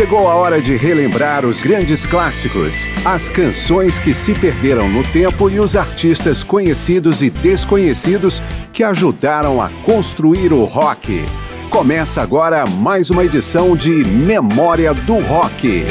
Chegou a hora de relembrar os grandes clássicos, as canções que se perderam no tempo e os artistas conhecidos e desconhecidos que ajudaram a construir o rock. Começa agora mais uma edição de Memória do Rock.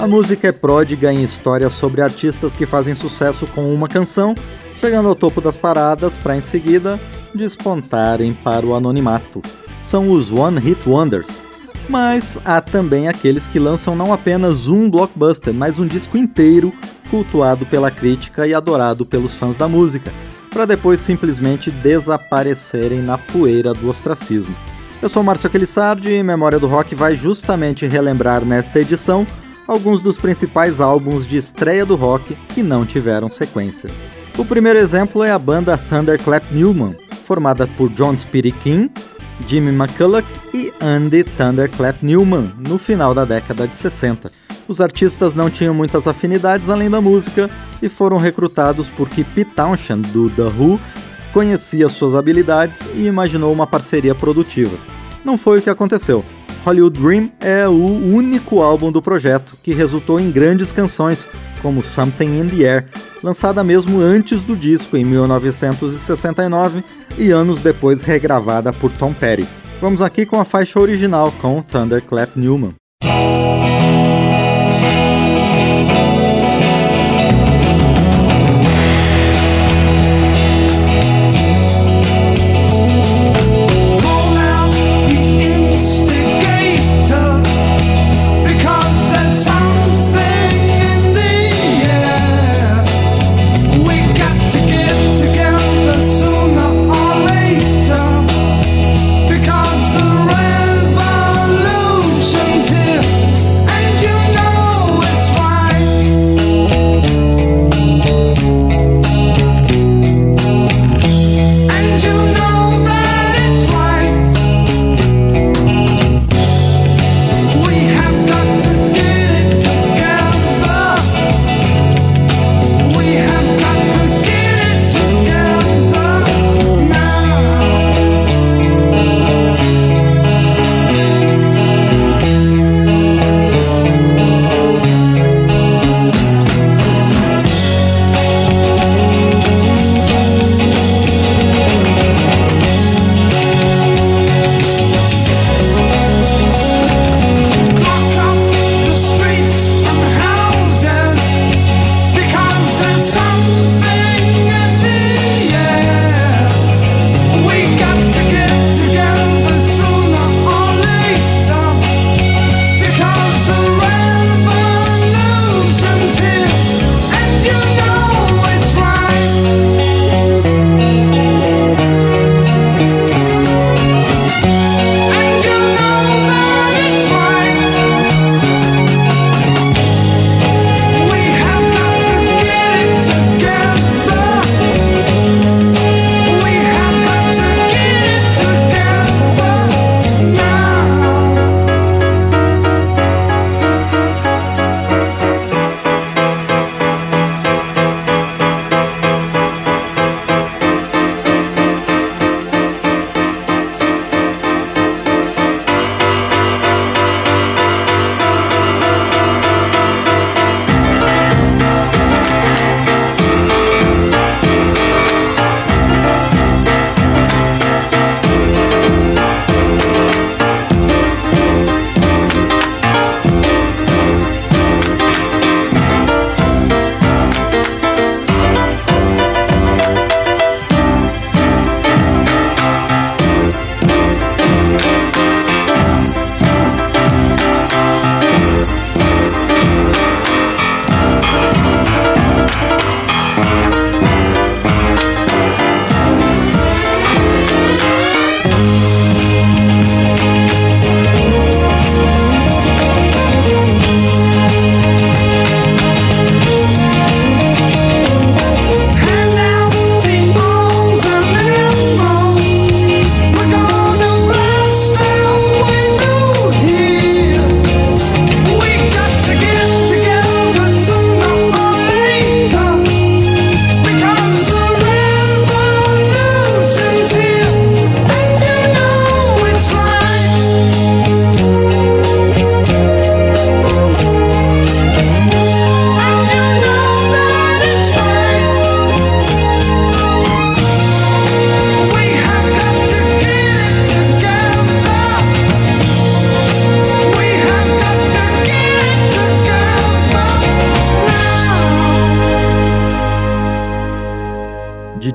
A música é pródiga em histórias sobre artistas que fazem sucesso com uma canção chegando ao topo das paradas para em seguida despontarem para o anonimato. São os One Hit Wonders. Mas há também aqueles que lançam não apenas um blockbuster, mas um disco inteiro cultuado pela crítica e adorado pelos fãs da música, para depois simplesmente desaparecerem na poeira do ostracismo. Eu sou Márcio Aquilissardi e Memória do Rock vai justamente relembrar nesta edição alguns dos principais álbuns de estreia do rock que não tiveram sequência. O primeiro exemplo é a banda Thunderclap Newman, formada por John Speedy King, Jimmy McCulloch e Andy Thunderclap Newman, no final da década de 60. Os artistas não tinham muitas afinidades além da música e foram recrutados porque Pete Townshend, do The Who, conhecia suas habilidades e imaginou uma parceria produtiva. Não foi o que aconteceu. Hollywood Dream é o único álbum do projeto que resultou em grandes canções, como Something in the Air, lançada mesmo antes do disco em 1969 e anos depois regravada por Tom Petty. Vamos aqui com a faixa original com Thunderclap Newman.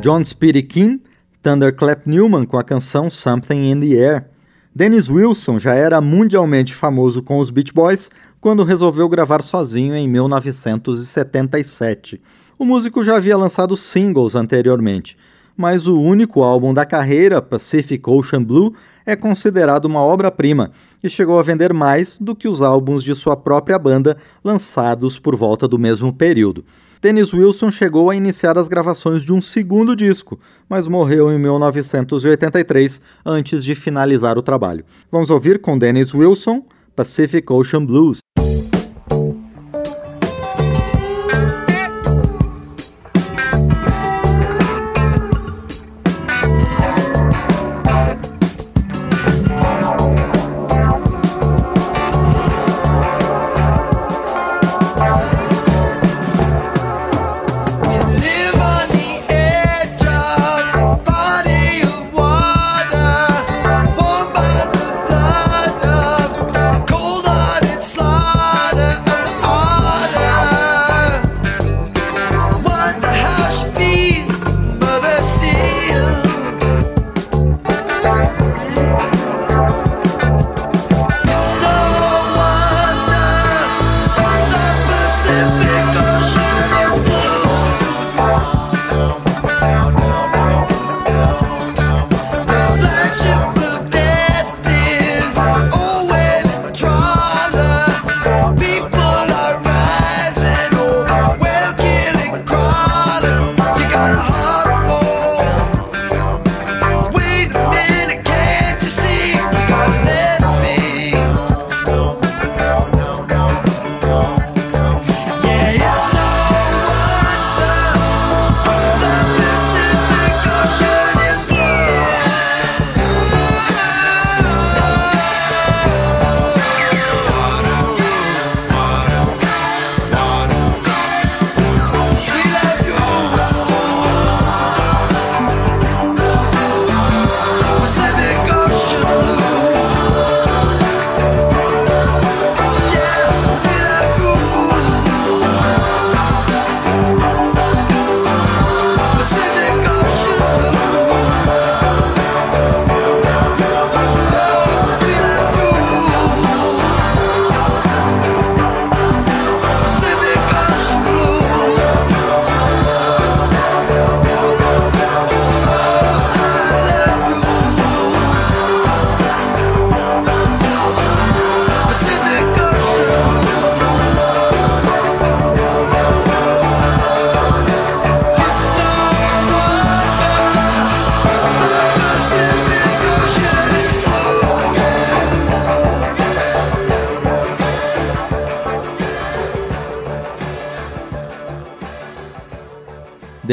John Speedy King, Thunderclap Newman com a canção Something in the Air. Dennis Wilson já era mundialmente famoso com os Beach Boys quando resolveu gravar sozinho em 1977. O músico já havia lançado singles anteriormente, mas o único álbum da carreira, Pacific Ocean Blue, é considerado uma obra-prima e chegou a vender mais do que os álbuns de sua própria banda lançados por volta do mesmo período. Dennis Wilson chegou a iniciar as gravações de um segundo disco, mas morreu em 1983 antes de finalizar o trabalho. Vamos ouvir com Dennis Wilson Pacific Ocean Blues.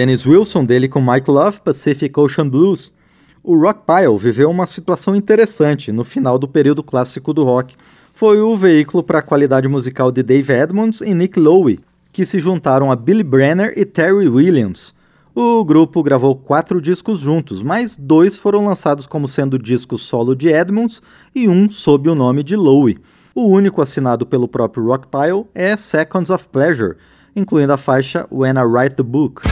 Dennis Wilson, dele com Mike Love, Pacific Ocean Blues. O Rockpile viveu uma situação interessante no final do período clássico do rock. Foi o veículo para a qualidade musical de Dave Edmonds e Nick Lowe, que se juntaram a Billy Brenner e Terry Williams. O grupo gravou quatro discos juntos, mas dois foram lançados como sendo discos solo de Edmonds e um sob o nome de Lowe. O único assinado pelo próprio Rockpile é Seconds of Pleasure, incluindo a faixa When I Write the Book.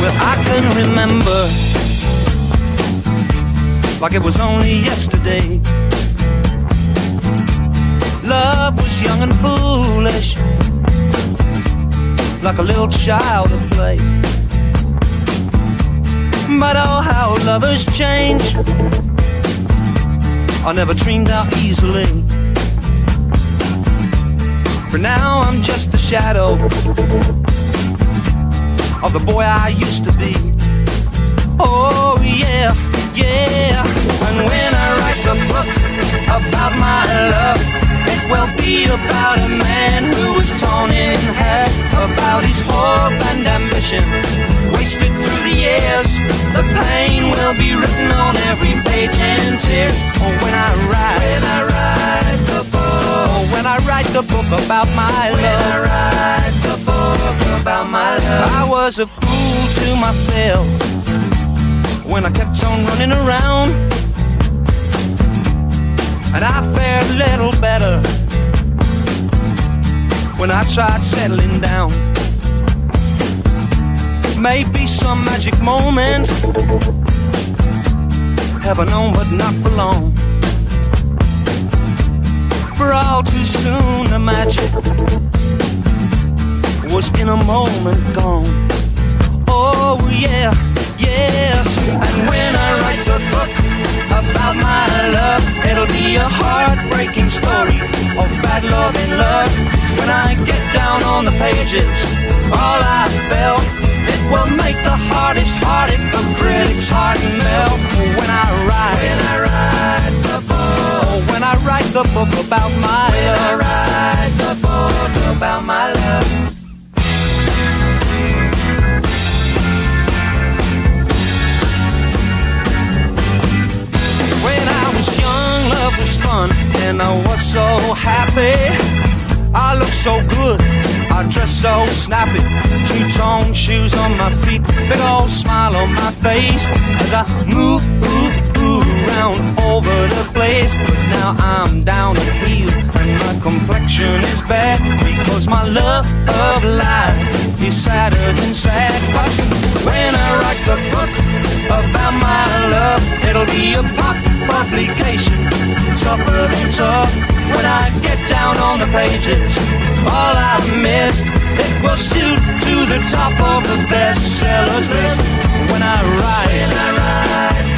Well, I can remember like it was only yesterday. Love was young and foolish, like a little child at play. But oh, how lovers change. I never dreamed out easily. For now, I'm just a shadow of the boy I used to be. Oh, yeah, yeah. And when I write the book about my love, it will be about a man who was torn in half, about his hope and ambition, wasted through the years. The pain will be written on every page and tears. Oh, when I write, when I write the book, oh, when I write the book about my when love, when I write the book about my love, I was a fool to myself when I kept on running around, and I fared a little better when I tried settling down. Maybe some magic moment, have I known, but not for long. For all too soon, the magic was in a moment gone. Oh, yeah, yes. And when I write the book about my love, it'll be a heartbreaking story of bad love and love. When I get down on the pages, all I felt, it will make the hardest hearted the critics' heart melt. When I write, when I write the book, when I write the book about my when love, I write the book about my love. Was fun and I was so happy. I look so good, I dress so snappy. Two-tone shoes on my feet, big old smile on my face as I move, over the place. But now I'm down to heel and my complexion is bad because my love of life is sadder than sad. But when I write the book about my love, it'll be a pop publication, tougher than tough. When I get down on the pages, all I've missed, it will shoot to the top of the bestsellers list. When I write, when I write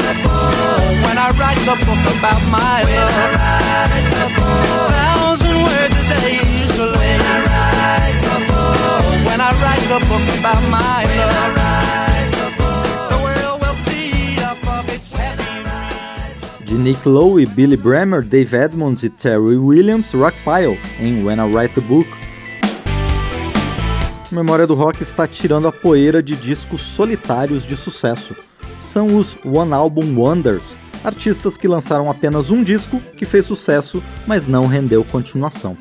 write the book about my love, book, thousand words a day to When I write the book, when I write the book about my love. de Nick Lowe, Billy Bremer, Dave Edmonds e Terry Williams, Rockpile, em When I Write the Book. A Memória do Rock está tirando a poeira de discos solitários de sucesso. São os One Album Wonders, artistas que lançaram apenas um disco que fez sucesso, mas não rendeu continuação.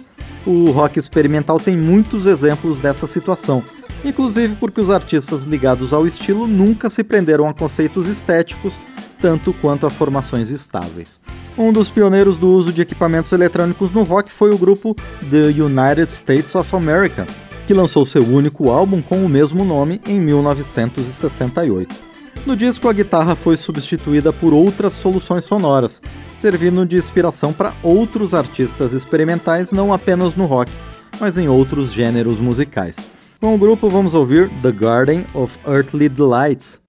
O rock experimental tem muitos exemplos dessa situação, inclusive porque os artistas ligados ao estilo nunca se prenderam a conceitos estéticos tanto quanto a formações estáveis. Um dos pioneiros do uso de equipamentos eletrônicos no rock foi o grupo The United States of America, que lançou seu único álbum com o mesmo nome em 1968. No disco, a guitarra foi substituída por outras soluções sonoras, servindo de inspiração para outros artistas experimentais não apenas no rock, mas em outros gêneros musicais. Com o grupo, vamos ouvir The Garden of Earthly Delights,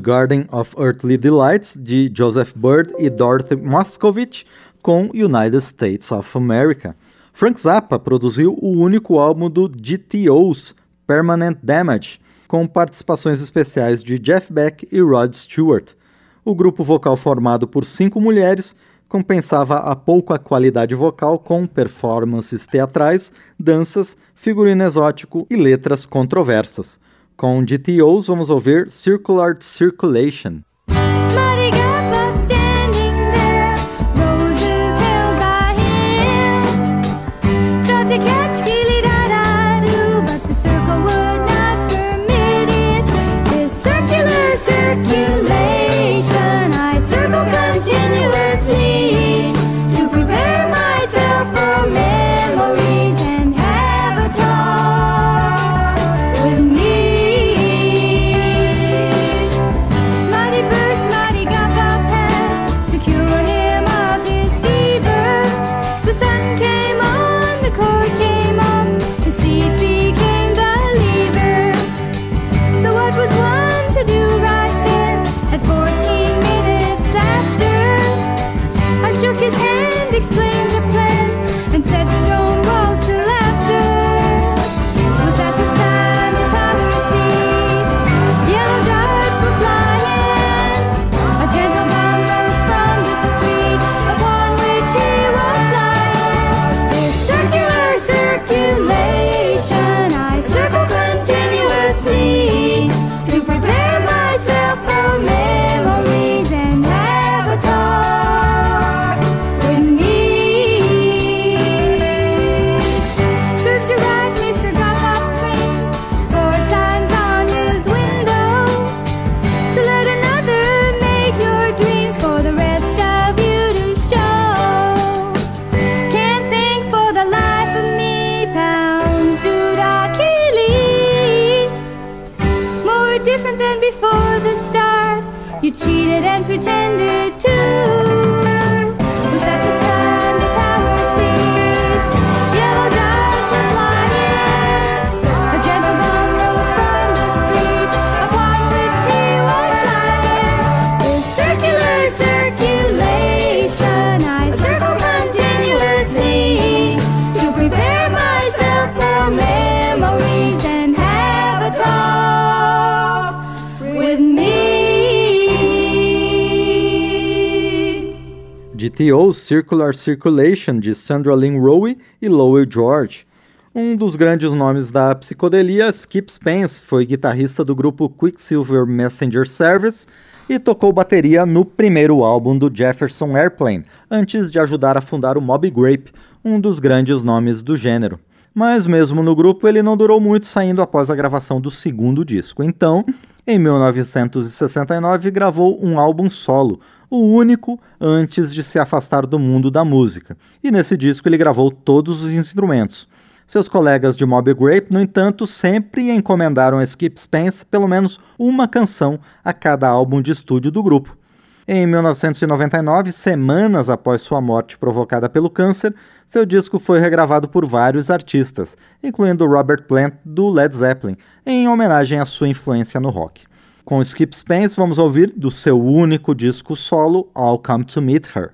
Garden of Earthly Delights, de Joseph Bird e Dorothy Moscovich, com United States of America. Frank Zappa produziu o único álbum do GTOs, Permanent Damage, com participações especiais de Jeff Beck e Rod Stewart. O grupo vocal formado por cinco mulheres compensava a pouca qualidade vocal com performances teatrais, danças, figurino exótico e letras controversas. Com GTOs vamos ouvir Circular Circulation. pretended to GTO Circular Circulation de Sandra Lynn Rowe e Lowell George. Um dos grandes nomes da psicodelia, Skip Spence, foi guitarrista do grupo Quicksilver Messenger Service e tocou bateria no primeiro álbum do Jefferson Airplane, antes de ajudar a fundar o Mob Grape, um dos grandes nomes do gênero. Mas mesmo no grupo ele não durou muito saindo após a gravação do segundo disco. Então, em 1969 gravou um álbum solo, o único antes de se afastar do mundo da música. E nesse disco ele gravou todos os instrumentos. Seus colegas de Mob Grape, no entanto, sempre encomendaram a Skip Spence pelo menos uma canção a cada álbum de estúdio do grupo. Em 1999, semanas após sua morte provocada pelo câncer, seu disco foi regravado por vários artistas, incluindo Robert Plant do Led Zeppelin, em homenagem à sua influência no rock. Com Skip Spence, vamos ouvir do seu único disco solo, I'll Come to Meet Her.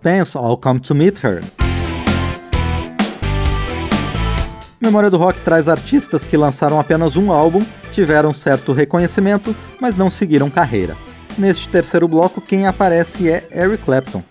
Pip Spence, All Come to Meet Her. Memória do Rock traz artistas que lançaram apenas um álbum, tiveram certo reconhecimento, mas não seguiram carreira. Neste terceiro bloco, quem aparece é Eric Clapton.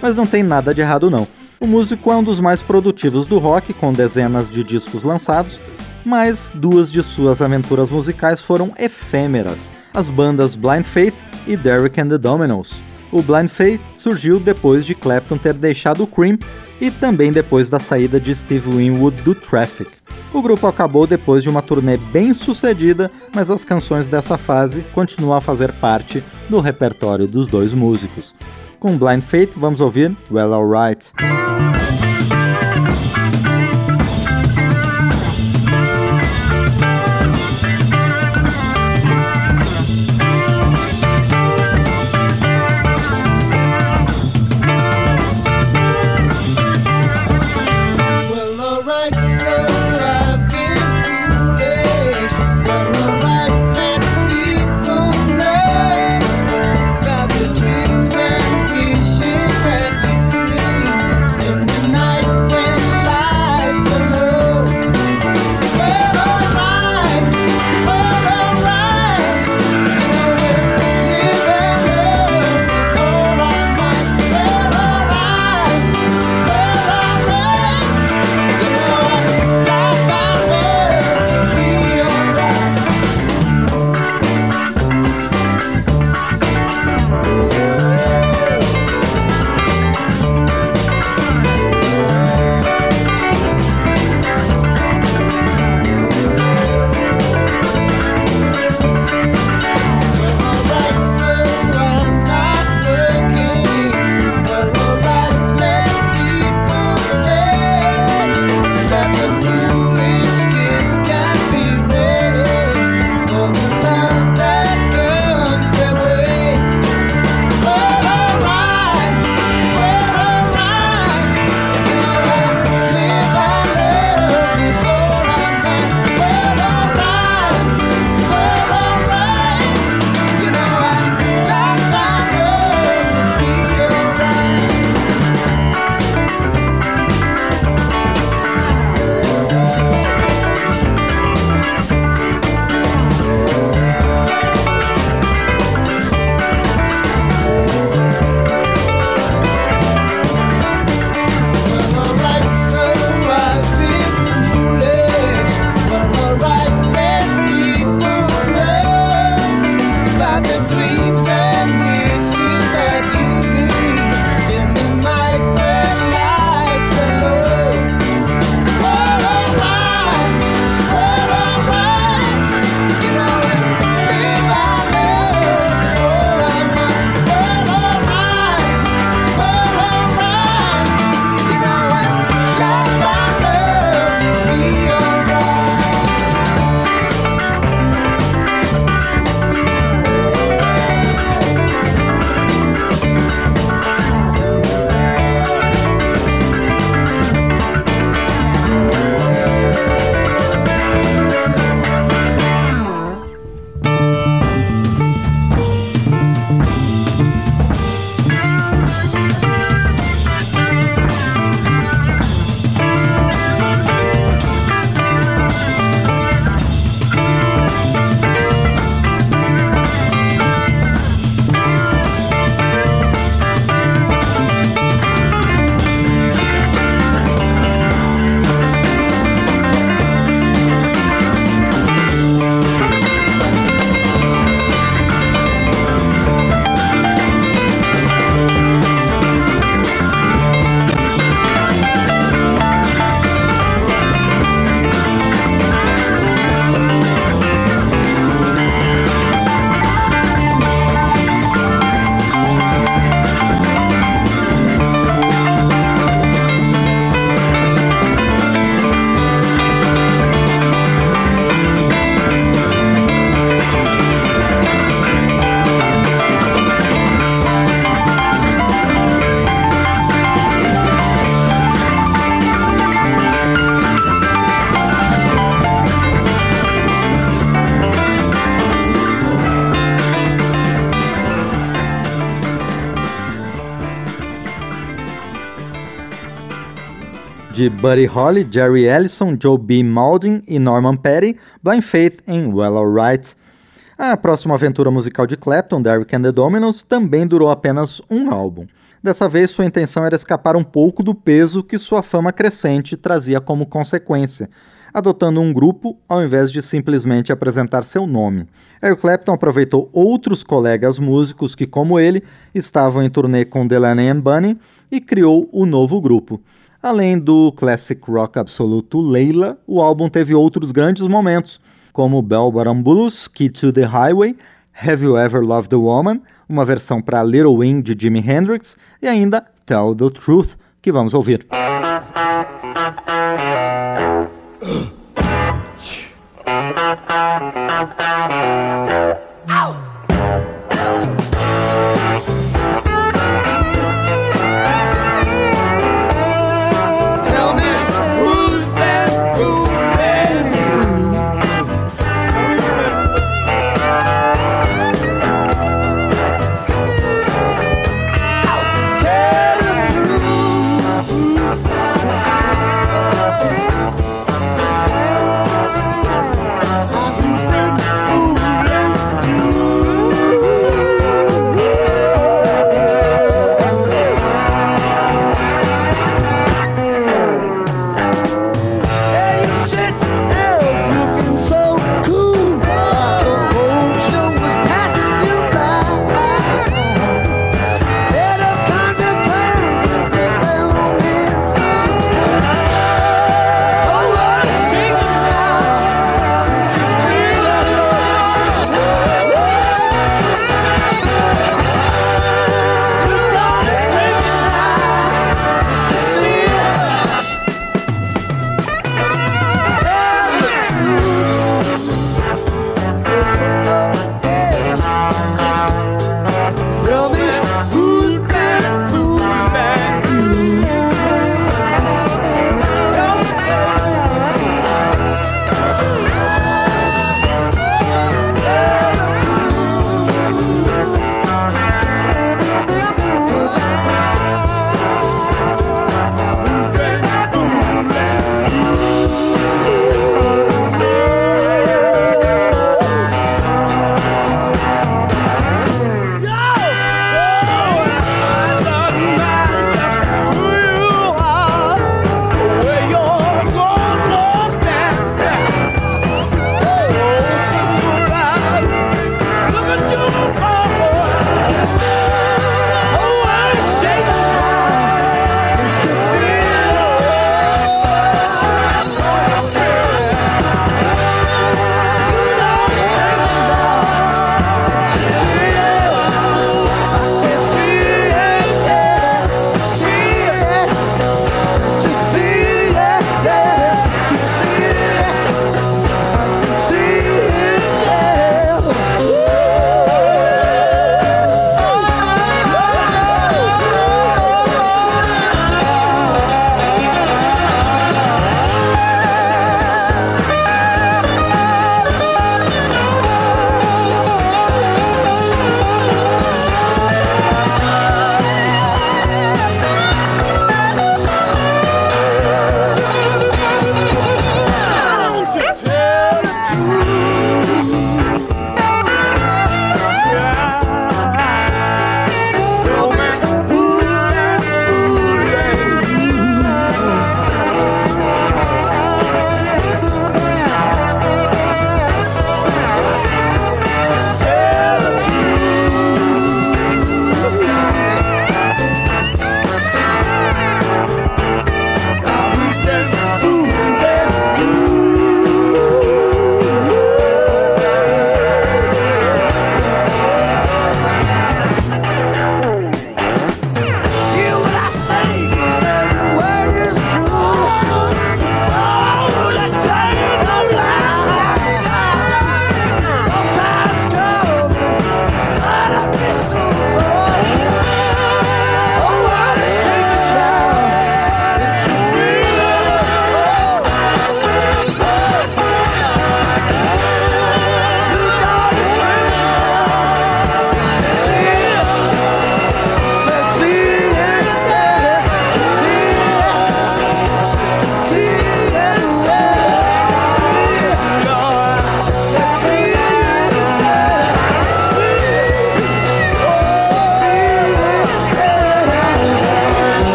Mas não tem nada de errado não. O músico é um dos mais produtivos do rock, com dezenas de discos lançados, mas duas de suas aventuras musicais foram efêmeras, as bandas Blind Faith e Derek and the Dominos. O Blind Faith surgiu depois de Clapton ter deixado o Cream e também depois da saída de Steve Winwood do Traffic. O grupo acabou depois de uma turnê bem sucedida, mas as canções dessa fase continuam a fazer parte do repertório dos dois músicos. Com Blind Faith, vamos ouvir Well Alright. De Buddy Holly, Jerry Ellison, Joe B. Mauldin e Norman Petty, Blind Faith em Well Alright. A próxima aventura musical de Clapton, Derrick and the Dominos, também durou apenas um álbum. Dessa vez, sua intenção era escapar um pouco do peso que sua fama crescente trazia como consequência, adotando um grupo ao invés de simplesmente apresentar seu nome. Eric Clapton aproveitou outros colegas músicos que, como ele, estavam em turnê com Delaney and Bunny e criou o novo grupo. Além do classic rock absoluto Leila, o álbum teve outros grandes momentos, como Bell Bottom Blues, Key to the Highway, Have You Ever Loved a Woman, uma versão para Little Wing de Jimi Hendrix e ainda Tell the Truth, que vamos ouvir.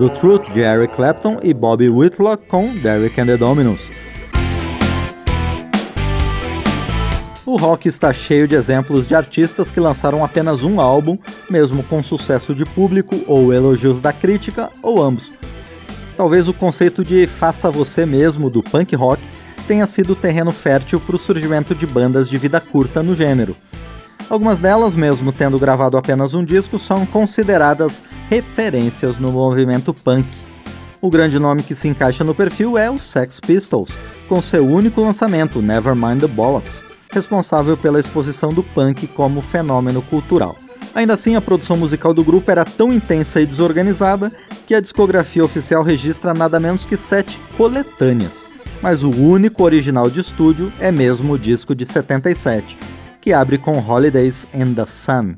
The Truth de Eric Clapton e Bobby Whitlock com Derek and the Dominos. O rock está cheio de exemplos de artistas que lançaram apenas um álbum, mesmo com sucesso de público ou elogios da crítica, ou ambos. Talvez o conceito de faça você mesmo do punk rock tenha sido terreno fértil para o surgimento de bandas de vida curta no gênero. Algumas delas, mesmo tendo gravado apenas um disco, são consideradas referências no movimento punk. O grande nome que se encaixa no perfil é o Sex Pistols, com seu único lançamento, Nevermind the Bollocks, responsável pela exposição do punk como fenômeno cultural. Ainda assim, a produção musical do grupo era tão intensa e desorganizada que a discografia oficial registra nada menos que sete coletâneas. Mas o único original de estúdio é mesmo o disco de 77, que abre com Holidays in the Sun.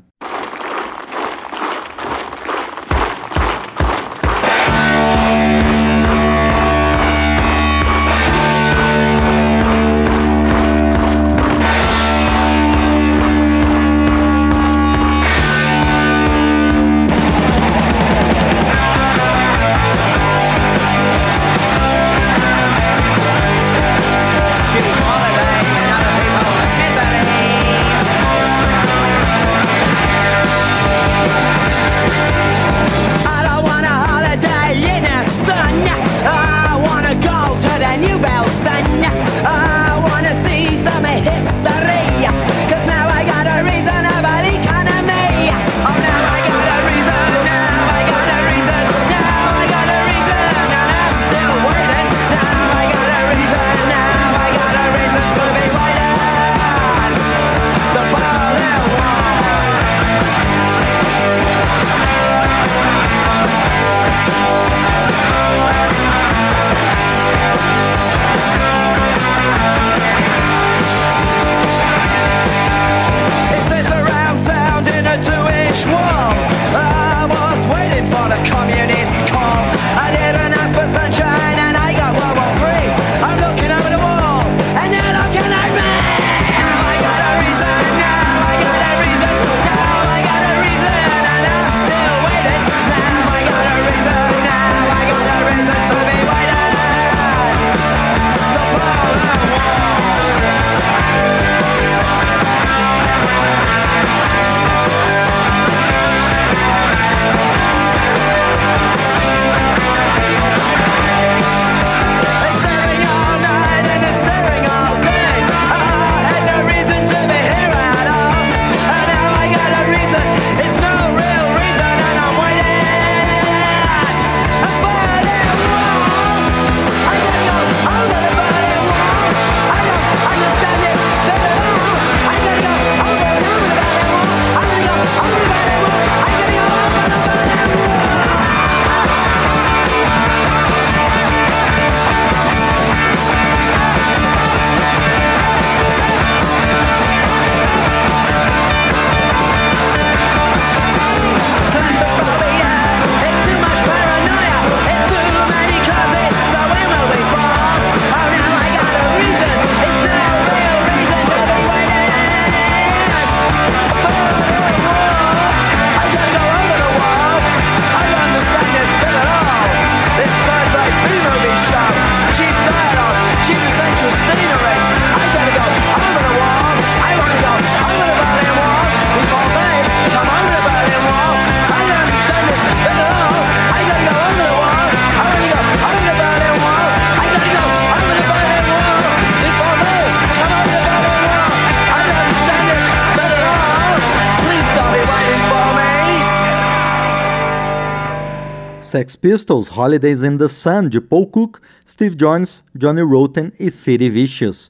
Sex Pistols, Holidays in the Sun, de Paul Cook, Steve Jones, Johnny Rotten e Sid Vicious.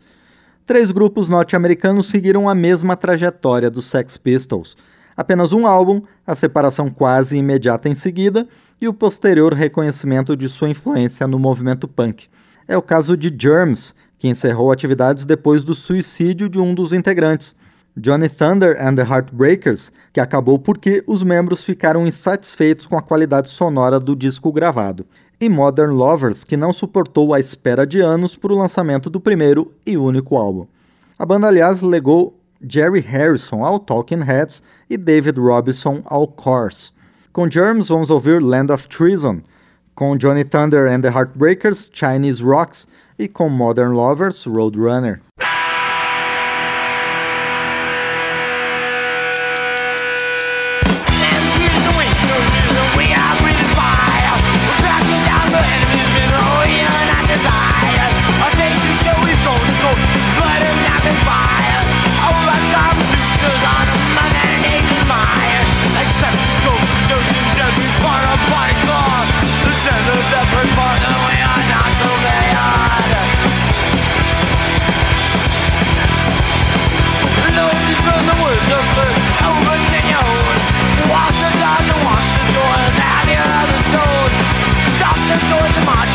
Três grupos norte-americanos seguiram a mesma trajetória dos Sex Pistols. Apenas um álbum, a separação quase imediata em seguida e o posterior reconhecimento de sua influência no movimento punk. É o caso de Germs, que encerrou atividades depois do suicídio de um dos integrantes, Johnny Thunder and the Heartbreakers, que acabou porque os membros ficaram insatisfeitos com a qualidade sonora do disco gravado, e Modern Lovers, que não suportou a espera de anos para o lançamento do primeiro e único álbum. A banda, aliás, legou Jerry Harrison ao Talking Heads e David Robinson ao Corrs. Com Germs, vamos ouvir Land of Treason, com Johnny Thunder and the Heartbreakers, Chinese Rocks e com Modern Lovers, Roadrunner.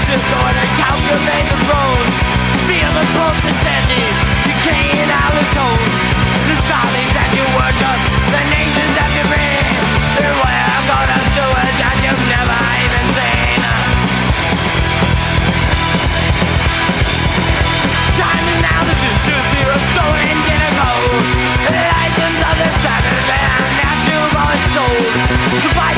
disorder, calculate the roads, Feel the pulse descending, decaying out The follies that you worship, the nations that you reign Beware of do doers that you've never even seen. Time and altitude to zero, stolen dinner gold. License of the standard, and natural soul. Survive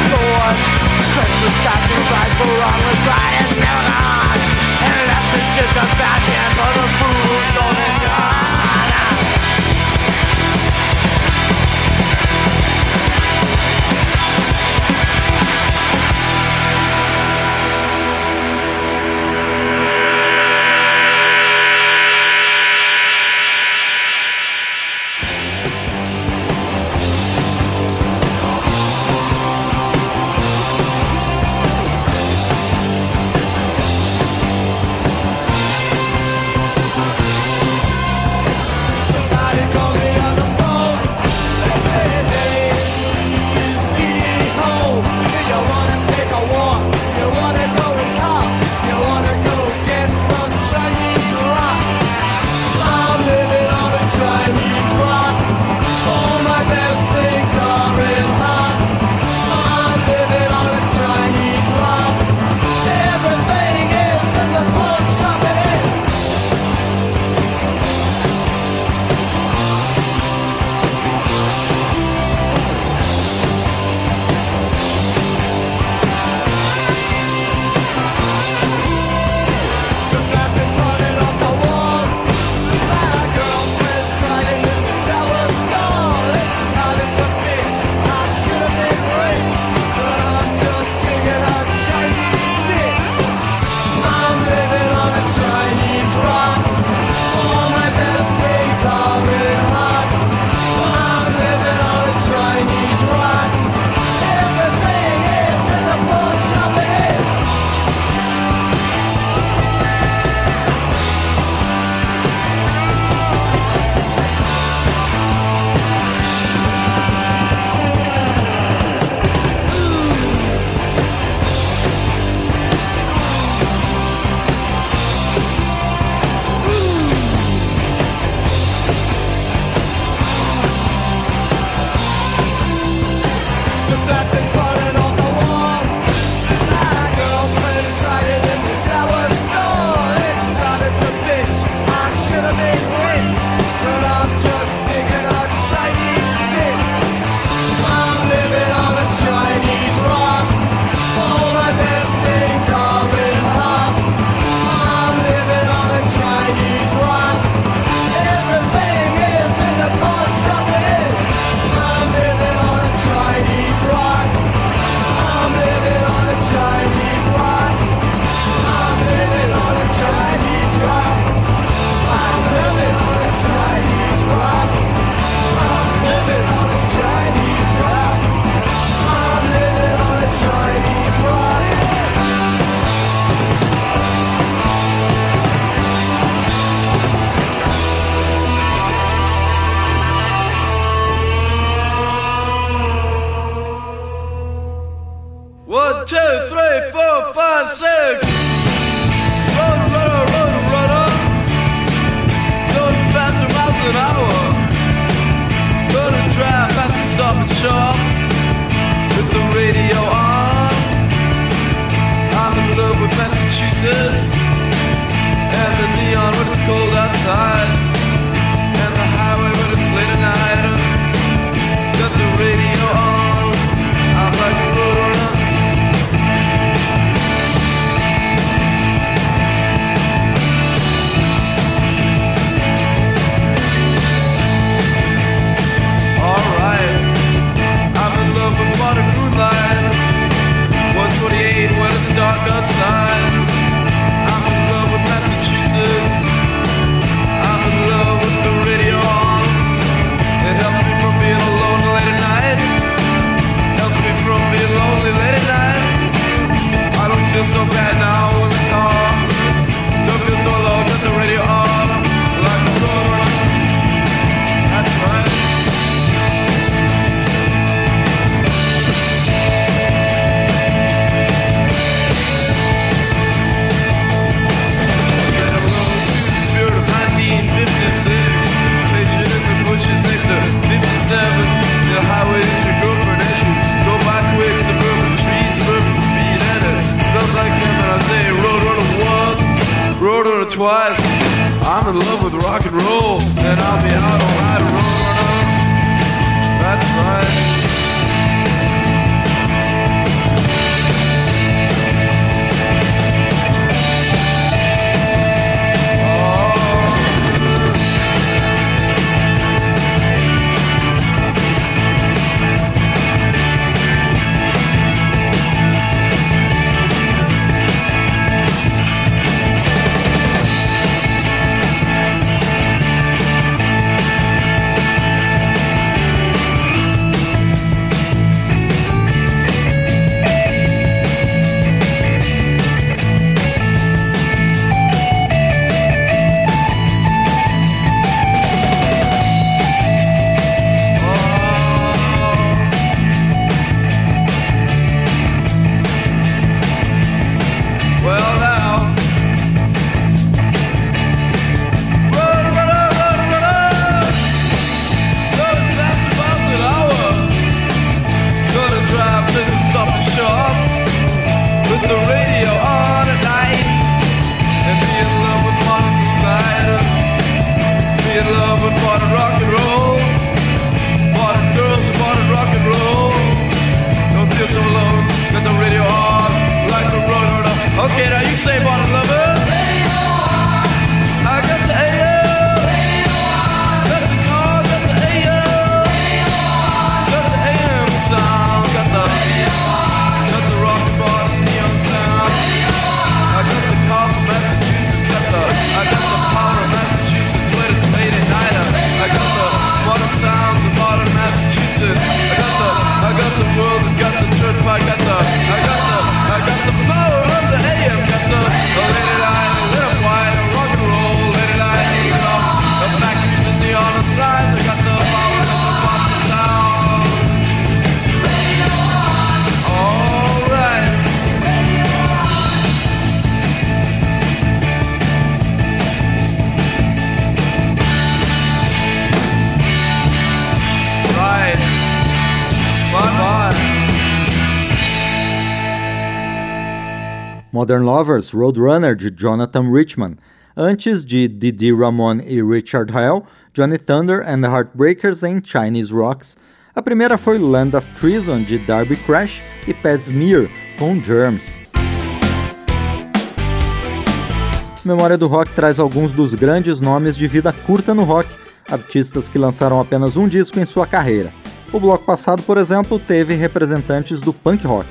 Search the stars for wrong was right and never And left is just a bad man, the a fool, don't three, four, five, six. Road runner, road runner. Going faster miles an hour. Gonna drive fast and stop and shop. With the radio on. I'm in love with Massachusetts. And the neon when it's cold outside. So bad road runner twice. I'm in love with rock and roll, and I'll be out all night, runner. That's right. Got the Modern Lovers Roadrunner de Jonathan Richman, antes de Didi Ramon e Richard Hell, Johnny Thunder and the Heartbreakers em Chinese Rocks. A primeira foi Land of Treason de Darby Crash e Pat Smear com Germs. Memória do Rock traz alguns dos grandes nomes de vida curta no rock, artistas que lançaram apenas um disco em sua carreira. O bloco passado, por exemplo, teve representantes do punk rock.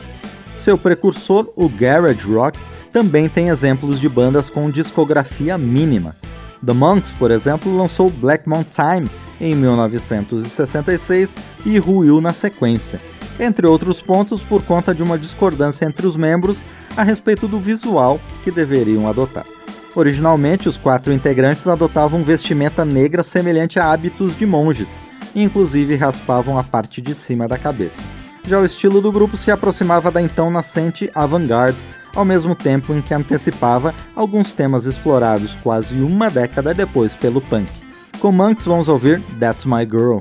Seu precursor, o garage rock, também tem exemplos de bandas com discografia mínima. The Monks, por exemplo, lançou Black Mountain em 1966 e ruiu na sequência, entre outros pontos por conta de uma discordância entre os membros a respeito do visual que deveriam adotar. Originalmente, os quatro integrantes adotavam vestimenta negra semelhante a hábitos de monges, inclusive raspavam a parte de cima da cabeça. Já o estilo do grupo se aproximava da então nascente avant-garde, ao mesmo tempo em que antecipava alguns temas explorados quase uma década depois pelo punk. Com Monks vamos ouvir That's My Girl.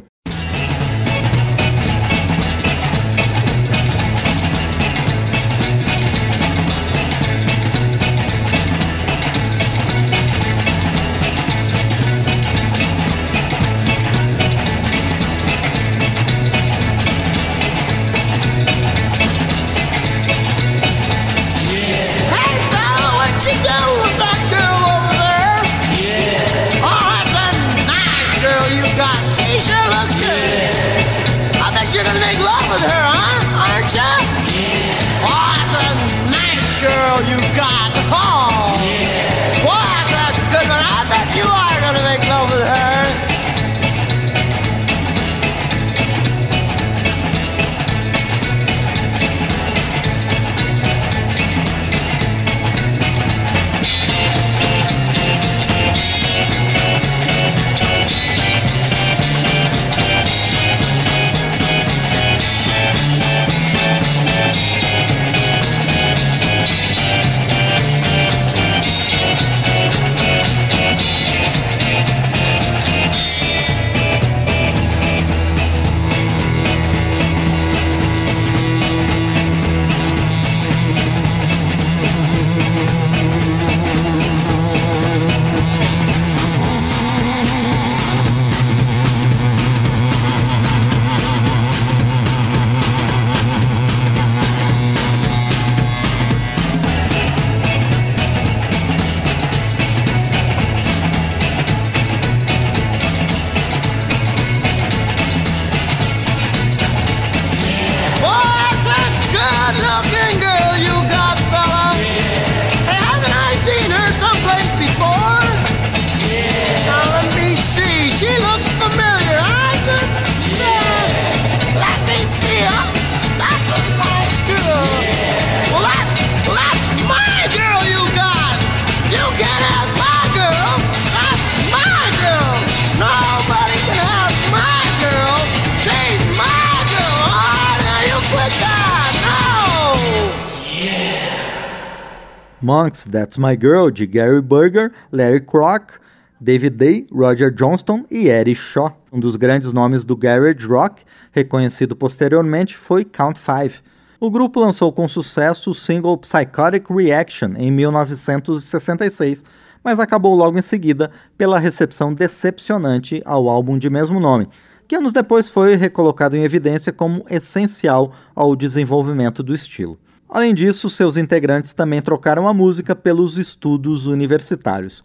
Monks, That's My Girl, de Gary Burger, Larry Kroc, David Day, Roger Johnston e Eddie Shaw. Um dos grandes nomes do garage rock, reconhecido posteriormente, foi Count Five. O grupo lançou com sucesso o single Psychotic Reaction em 1966, mas acabou logo em seguida pela recepção decepcionante ao álbum de mesmo nome, que anos depois foi recolocado em evidência como essencial ao desenvolvimento do estilo. Além disso, seus integrantes também trocaram a música pelos estudos universitários.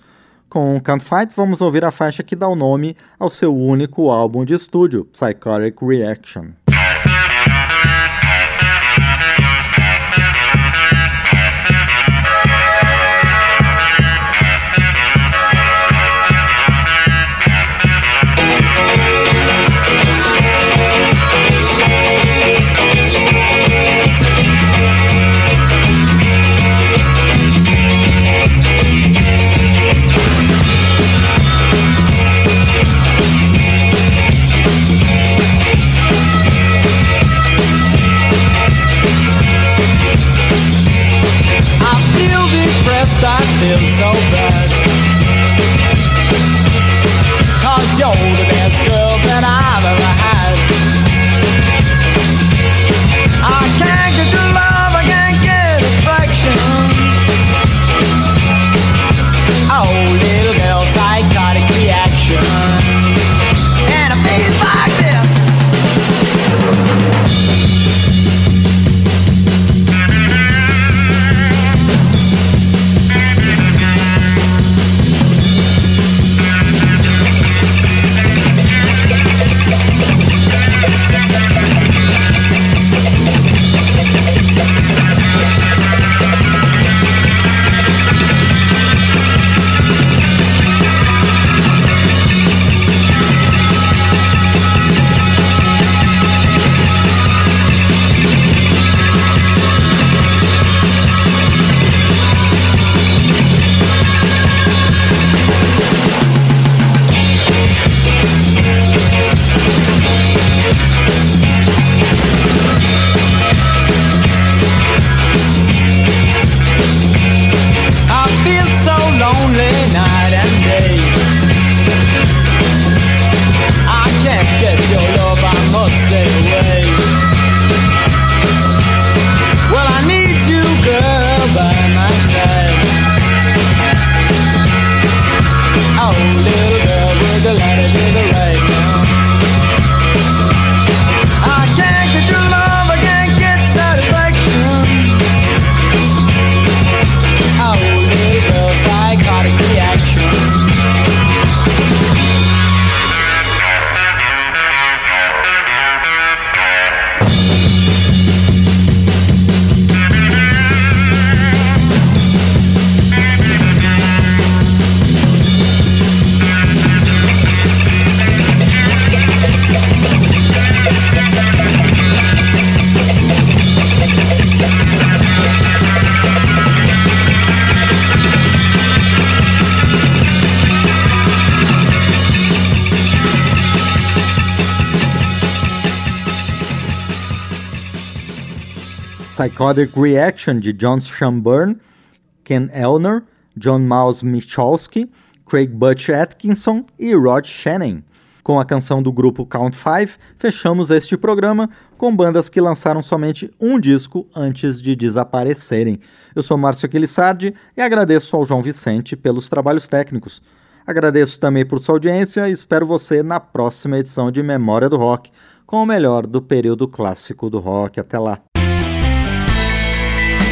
Com Can't Fight, vamos ouvir a faixa que dá o nome ao seu único álbum de estúdio, Psychotic Reaction. I'm sorry. Psychotic Reaction de John Schomburn, Ken Elner, John Miles Michalski, Craig Butch Atkinson e Rod Shannon. Com a canção do grupo Count Five, fechamos este programa com bandas que lançaram somente um disco antes de desaparecerem. Eu sou Márcio Aquilissardi e agradeço ao João Vicente pelos trabalhos técnicos. Agradeço também por sua audiência e espero você na próxima edição de Memória do Rock, com o melhor do período clássico do rock. Até lá!